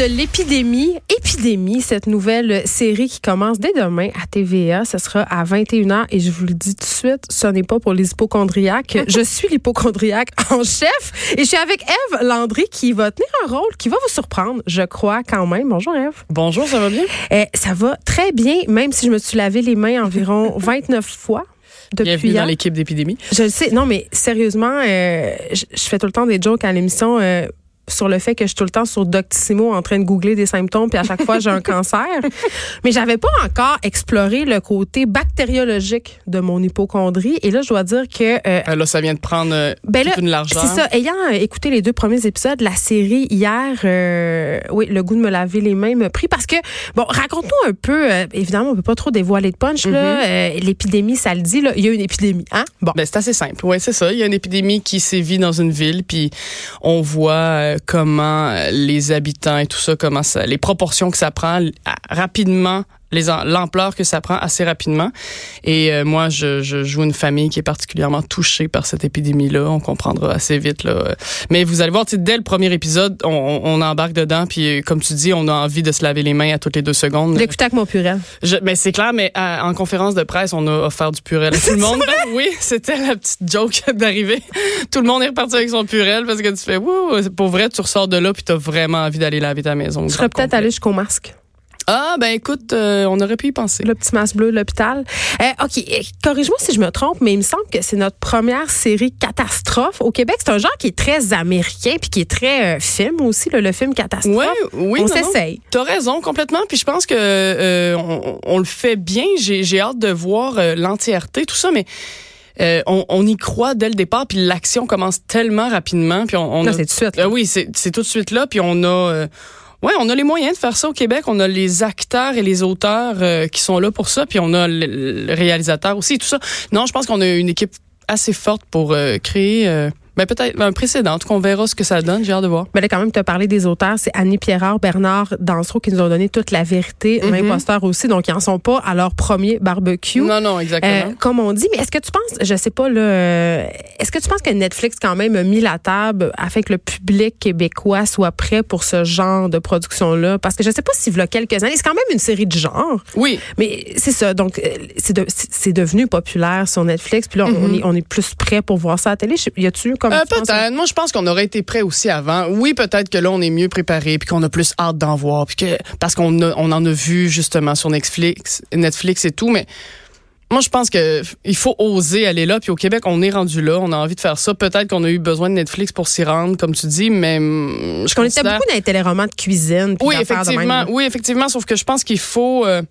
De l'épidémie. Épidémie, cette nouvelle série qui commence dès demain à TVA. Ce sera à 21h et je vous le dis tout de suite, ce n'est pas pour les hypochondriaques. je suis l'hypochondriaque en chef et je suis avec Eve Landry qui va tenir un rôle qui va vous surprendre, je crois quand même. Bonjour Eve. Bonjour, ça va bien? Eh, ça va très bien, même si je me suis lavé les mains environ 29 fois. Depuis Bienvenue hier. dans l'équipe d'épidémie. Je le sais. Non, mais sérieusement, euh, je, je fais tout le temps des jokes à l'émission euh, sur le fait que je suis tout le temps sur Doctissimo en train de googler des symptômes, puis à chaque fois, j'ai un cancer. Mais j'avais pas encore exploré le côté bactériologique de mon hypochondrie. Et là, je dois dire que... euh, Euh, là, ça vient de prendre euh, ben là, une largeur. c'est ça. Ayant euh, écouté les deux premiers épisodes de la série hier, oui, le goût de me laver les mains me pris parce que bon, raconte-nous un peu. évidemment, on peut pas trop dévoiler de punch là. Euh, L'épidémie, ça le dit là. Il y a une épidémie, hein? Bon. Ben, c'est assez simple. Oui, c'est ça. Il y a une épidémie qui sévit dans une ville, puis on voit comment les habitants et tout ça, comment ça, les proportions que ça prend rapidement, l'ampleur que ça prend assez rapidement. Et euh, moi, je, je joue une famille qui est particulièrement touchée par cette épidémie-là. On comprendra assez vite là. Mais vous allez voir, tu dès le premier épisode, on, on- embarque dedans, puis euh, comme tu dis, on a envie de se laver les mains à toutes les deux secondes. D'écouter avec mon purel. Je, mais c'est clair, mais à- en conférence de presse, on a offert du purel à tout le monde. Ben oui, c'était la petite joke d'arriver. Tout le monde est reparti avec son purel parce que tu fais, wouh, pour vrai, tu ressors de là puis t'as vraiment envie d'aller laver ta maison. Je serais peut-être allé jusqu'au masque. Ah, ben écoute, euh, on aurait pu y penser. Le petit masque bleu de l'hôpital. Euh, OK, euh, corrige-moi si je me trompe, mais il me semble que c'est notre première série catastrophe au Québec. C'est un genre qui est très américain puis qui est très euh, film aussi, le, le film catastrophe. Ouais, oui, On s'essaye. T'as raison complètement. Puis je pense que euh, on, on le fait bien. J'ai hâte de voir l'entièreté, tout ça, mais. euh, on, on y croit dès le départ, puis l'action commence tellement rapidement, puis on, on Là, c'est tout de suite. là. Ah oui, c'est c'est tout de suite là, puis on a euh, ouais, on a les moyens de faire ça au Québec, on a les acteurs et les auteurs euh, qui sont là pour ça, puis on a le, le réalisateur aussi tout ça. Non, je pense qu'on a une équipe assez forte pour euh, créer euh, ben peut-être un précédent, en tout cas on verra ce que ça donne, j'ai hâte de voir. Mais là, quand même, tu as parlé des auteurs. C'est Annie Pierrard, Bernard Dansereau qui nous ont donné toute la vérité. Mhm. L'imposteur aussi. Donc, ils en sont pas à leur premier barbecue. Non non, exactement. Euh, comme on dit, mais est-ce que tu penses, je sais pas là, euh, est-ce que tu penses que Netflix quand même a mis la table afin que le public québécois soit prêt pour ce genre de production là Parce que je sais pas s'il y a quelques années, c'est quand même une série de genre, oui, mais c'est ça. Donc euh, c'est de- c'est c'est devenu populaire sur Netflix, puis là on, est on est plus prêt pour voir ça à la télé. Y a-tu comme Euh, penses? peut-être. Moi, je pense qu'on aurait été prêt aussi avant. Oui, peut-être que là, on est mieux préparé, puis qu'on a plus hâte d'en voir, puis que parce qu'on on en a vu justement sur Netflix, Netflix et tout, mais. Moi, je pense que il faut oser aller là. Puis au Québec, on est rendu là. On a envie de faire ça. Peut-être qu'on a eu besoin de Netflix pour s'y rendre, comme tu dis, mais je Parce qu'on était considère- beaucoup dans les téléromans de cuisine. puis oui, d'affaires de même, effectivement. oui, effectivement. Sauf que je pense qu'il faut. euh,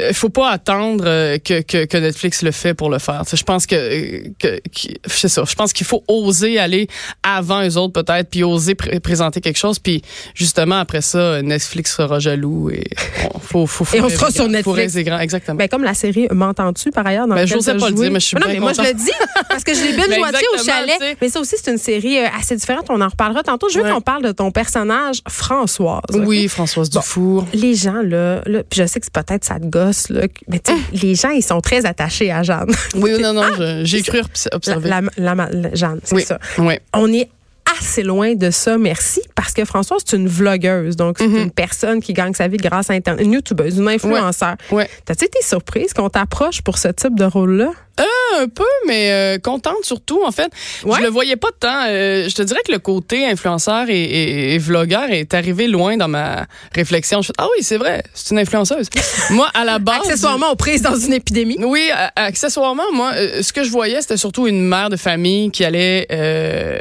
euh, faut pas attendre euh, que, que, que Netflix le fait pour le faire. Je pense que, que, que- c'est ça. Je pense qu'il faut oser aller avant eux autres peut-être, puis oser pr- présenter quelque chose, puis justement après ça, Netflix sera jaloux et on, faut, faut, Et on faut sera sur. Faut Netflix. grand, exactement. Ben, comme la série M'entends-tu par ailleurs dans Ben, j'osais pas le dire, mais je suis non, bien mais moi je le dis parce que je l'ai binge Ben, watché au chalet. Mais ça aussi c'est une série euh, assez différente. On en reparlera tantôt. Je veux Ouais. qu'on parle de ton personnage Françoise. oui, Françoise Dufour. Les gens là, là puis je sais que c'est peut-être ça te gosse là, mais tu sais, les gens ils sont très attachés à Jeanne. Oui, non, non, je- j'ai cru observer. la- la- la- Jeanne, c'est oui, ça. oui. On est assez loin de ça, merci, parce que Françoise, c'est une vlogueuse. Donc, c'est Mhm. une personne qui gagne sa vie grâce à Internet. Une youtubeuse, une influenceur. Ouais. T'as-tu été surprise qu'on t'approche pour ce type de rôle-là? Un peu, mais euh, contente surtout, en fait. Ouais. Je le voyais pas tant. euh, je te dirais que le côté influenceur et, et, et vlogueur est arrivé loin dans ma réflexion. Je fais, ah oui, c'est vrai, c'est une influenceuse. moi, à la base... Accessoirement, on prise dans une épidémie. Oui, accessoirement, moi, euh, ce que je voyais, c'était surtout une mère de famille qui allait euh,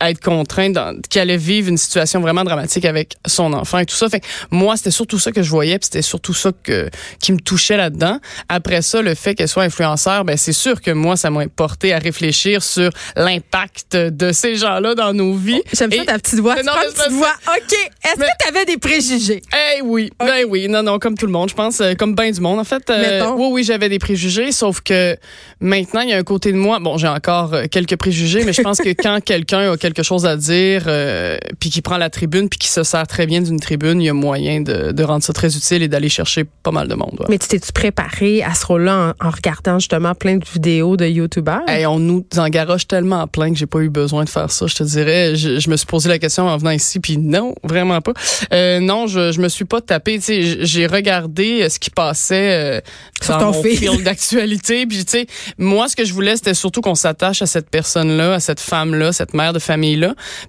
être contrainte, qu'elle allait vivre une situation vraiment dramatique avec son enfant et tout ça. Fait que moi, c'était surtout ça que je voyais, puis c'était surtout ça que qui me touchait là-dedans. Après ça, le fait qu'elle soit influenceur, ben c'est sûr que moi, ça m'a porté à réfléchir sur l'impact de ces gens-là dans nos vies. J'aime ça ta petite voix. Non, une petite voix. OK. Est-ce Mais- que tu avais des préjugés? Eh oui, ben oui, non, non, comme tout le monde, je pense, euh, comme bien du monde. En fait, euh, oui, oui, j'avais des préjugés, sauf que maintenant, il y a un côté de moi, bon, j'ai encore euh, quelques préjugés, mais je pense que quand quelqu'un a quelque chose à dire, euh, puis qui prend la tribune, puis qui se sert très bien d'une tribune, il y a moyen de, de rendre ça très utile et d'aller chercher pas mal de monde. ouais. Mais tu t'es-tu préparé à ce rôle-là en, en regardant justement plein de vidéos de YouTubeurs? Hey, on nous en garoche tellement plein que j'ai pas eu besoin de faire ça. Je te dirais, je, je me suis posé la question en venant ici, puis non, vraiment pas. Euh, non, je, je me suis pas tapé. J'ai regardé euh, ce qui passait euh, Sur dans ton mon d'actualité. Puis tu sais, moi, ce que je voulais, c'était surtout qu'on s'attache à cette personne-là, à cette femme-là, cette mère de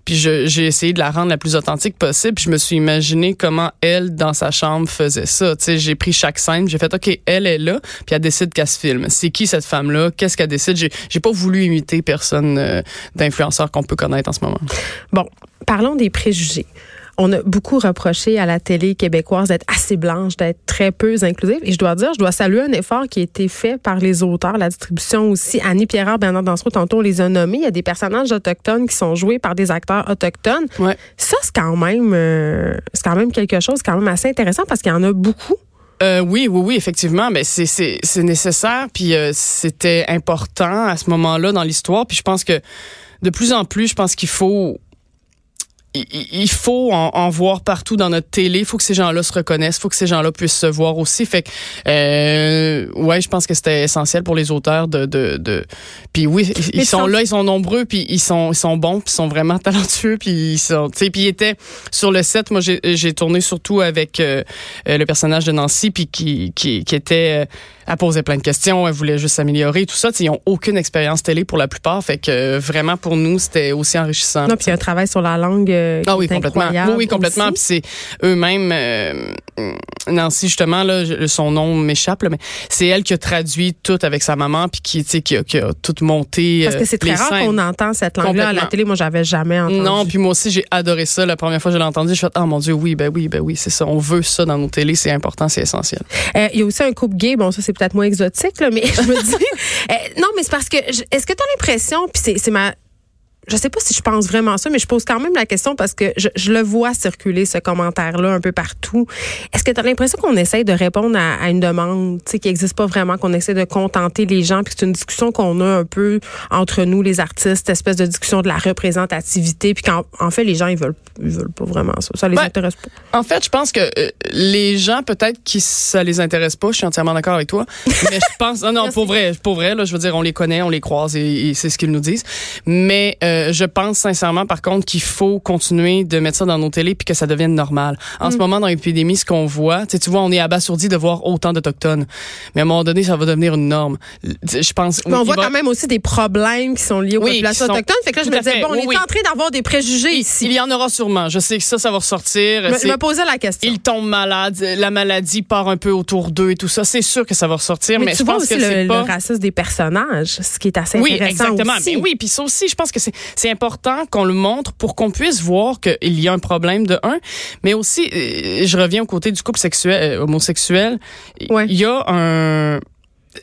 Puis j'ai essayé de la rendre la plus authentique possible. Puis je me suis imaginé comment elle, dans sa chambre, faisait ça. Tu j'ai pris chaque scène. J'ai fait, ok, elle est là, puis elle décide qu'elle se filme. C'est qui cette femme-là? Qu'est-ce qu'elle décide? J'ai pas voulu imiter personne euh, d'influenceur qu'on peut connaître en ce moment. Bon, parlons des préjugés. On a beaucoup reproché à la télé québécoise d'être assez blanche, d'être très peu inclusive. Et je dois dire, je dois saluer un effort qui a été fait par les auteurs, la distribution aussi. Annie Pierre, Bernard Dansereau, tantôt on les a nommés. Il y a des personnages autochtones qui sont joués par des acteurs autochtones. Ouais. Ça, c'est quand même, euh, c'est quand même quelque chose, quand même assez intéressant parce qu'il y en a beaucoup. Euh, oui, oui, oui, effectivement. Mais c'est c'est c'est nécessaire. Puis euh, c'était important à ce moment-là dans l'histoire. Puis je pense que de plus en plus, je pense qu'il faut il- faut en, en voir partout dans notre télé. Il faut que ces gens-là se reconnaissent. Il faut que ces gens-là puissent se voir aussi. Fait que, euh, ouais, je pense que c'était essentiel pour les auteurs de, de, de... Puis oui, ils, Mais sont là, ils sont nombreux, puis ils sont, ils sont bons, puis ils sont vraiment talentueux, puis ils sont, tu sais, puis ils étaient sur le set. Moi, j'ai tourné surtout avec euh, euh, le personnage de Nancy, puis qui, qui, qui était, euh, elle posait plein de questions, elle voulait juste s'améliorer, tout ça. Ils ont aucune expérience télé pour la plupart, fait que euh, vraiment pour nous, c'était aussi enrichissant. Non, puis il y a un travail sur la langue euh, Ah oui, complètement. Oui, complètement. Puis c'est eux-mêmes, euh, Nancy justement là, son nom m'échappe, mais c'est elle qui a traduit tout avec sa maman, puis qui, tu sais, qui a, qui a tout monté. Parce que euh, c'est très rare qu'on entend cette langue-là à la télé. Moi, j'avais jamais entendu. Non, puis moi aussi j'ai adoré ça. La première fois que je l'ai entendu, je suis fait, oh mon dieu, oui, ben oui, ben oui, c'est ça. On veut ça dans nos télés, c'est important, c'est essentiel. Euh, Il y a aussi un couple gay. Bon, ça, c'est peut-être moins exotique, là, mais je me dis. euh, non, mais c'est parce que. Est-ce que tu as l'impression, puis c'est c'est ma. Je sais pas si je pense vraiment ça, mais je pose quand même la question parce que je, je le vois circuler, ce commentaire-là, un peu partout. Est-ce que tu as l'impression qu'on essaye de répondre à, à une demande tu sais, qui n'existe pas vraiment, qu'on essaie de contenter les gens, puis c'est une discussion qu'on a un peu entre nous, les artistes, espèce de discussion de la représentativité, puis qu'en en fait, les gens, ils veulent, ils veulent pas vraiment ça. Ça les Ben, intéresse pas. En fait, je pense que euh, les gens, peut-être qui ça les intéresse pas, je suis entièrement d'accord avec toi. Mais je pense, non, non, pour vrai, pour vrai, là, je veux dire, on les connaît, on les croise et, et c'est ce qu'ils nous disent. Mais euh, je pense sincèrement, par contre, qu'il faut continuer de mettre ça dans nos télés puis que ça devienne normal. En Mm. ce moment, dans l'épidémie, ce qu'on voit, tu vois, on est abasourdi de voir autant d'autochtones. Mais à un moment donné, ça va devenir une norme. Je pense. Mais on voit va- quand même aussi des problèmes qui sont liés aux Oui, populations sont- autochtones. Fait que là, je me disais, bon, on Oui, est oui. en train d'avoir des préjugés il, ici. il y en aura sûrement. Je sais que ça, ça va ressortir. Je me posais la question. ils tombent malades, la maladie part un peu autour d'eux et tout ça. C'est sûr que ça va ressortir, mais, mais, tu je vois pense aussi que le, c'est le pas. racisme des personnages, ce qui est assez Oui, intéressant exactement. aussi. Mais oui, puis ça aussi, je pense que c'est c'est important qu'on le montre pour qu'on puisse voir qu'il y a un problème de un, mais aussi, euh, je reviens au côté du couple sexuel, euh, homosexuel. Ouais. Il y a un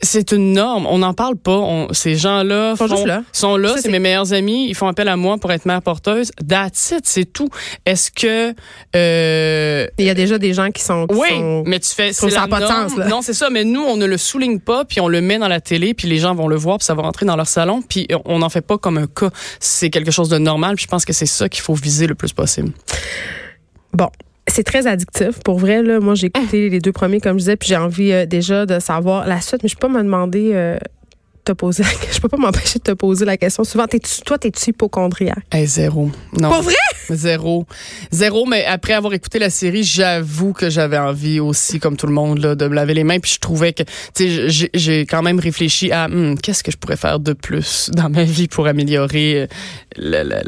c'est une norme. On n'en parle pas. On, ces gens-là là. sont là. C'est mes meilleurs amis. Ils font appel à moi pour être mère porteuse. That's it, c'est tout. Est-ce que euh, Il y a déjà des gens qui sont. qui oui, sont- mais tu fais, c'est ça la pas de norme. sens, là. Non, c'est ça. Mais nous, on ne le souligne pas, puis on le met dans la télé, puis les gens vont le voir, puis ça va rentrer dans leur salon, puis on n'en fait pas comme un cas. C'est quelque chose de normal, puis je pense que c'est ça qu'il faut viser le plus possible. Bon. C'est très addictif. Pour vrai, là, moi, j'ai écouté les deux premiers, comme je disais, puis j'ai envie euh, déjà de savoir la suite, mais je peux pas me demander. euh, te poser je peux pas m'empêcher de te poser la question souvent t'es-tu toi t'es-tu hypochondriaque? Hey, zéro. Non. Pour vrai? Zéro. Zéro, mais après avoir écouté la série, j'avoue que j'avais envie aussi, comme tout le monde, là, de me laver les mains. Puis je trouvais que, tu sais, j'ai- quand même réfléchi à, Hmm, qu'est-ce que je pourrais faire de plus dans ma vie pour améliorer euh, le- le-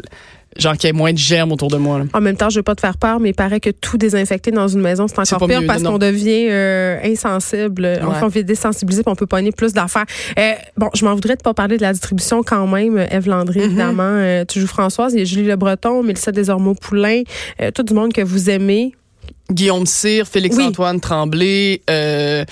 genre qu'il y ait moins de germes autour de moi. là. En même temps, je veux pas te faire peur, mais il paraît que tout désinfecter dans une maison, c'est encore pire mieux, parce qu'on devient euh, insensible. Enfin, on devient désensibilisé puis on peut pogner plus d'affaires. Euh, bon, je m'en voudrais de pas parler de la distribution quand même. euh, Eve Landry, Mm-hmm. évidemment. Euh, tu joues Françoise, il y a Julie Le Breton, Mélissa Desormeaux-Poulain, euh, tout du monde que vous aimez. Guillaume Cyr, Félix-Antoine Tremblay, euh,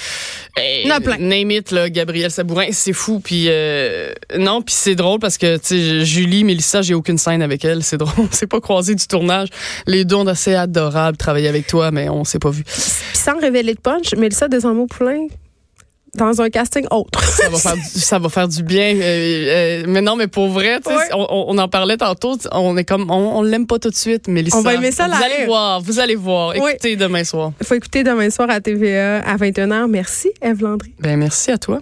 Il y en a plein. name it, là, Gabriel Sabourin, c'est fou. Puis euh, non, puis c'est drôle parce que tu sais, Julie, Mélissa, j'ai aucune scène avec elle. C'est drôle, on s'est pas croisé du tournage. Les deux, on a assez adorable travailler avec toi, mais on s'est pas vu. Puis sans révéler de punch, Mélissa Desormeaux-Poulain dans un casting autre. Ça va faire, du, ça va faire du bien. euh, euh, mais non, mais pour vrai, on, on en parlait tantôt. On est comme, on, on l'aime pas tout de suite, Mélissa. On va aimer ça, Vous allez voir, vous allez voir. Oui. Écoutez demain soir. Il faut écouter demain soir à TVA à 21h. Merci, Eve Landry. Ben merci à toi.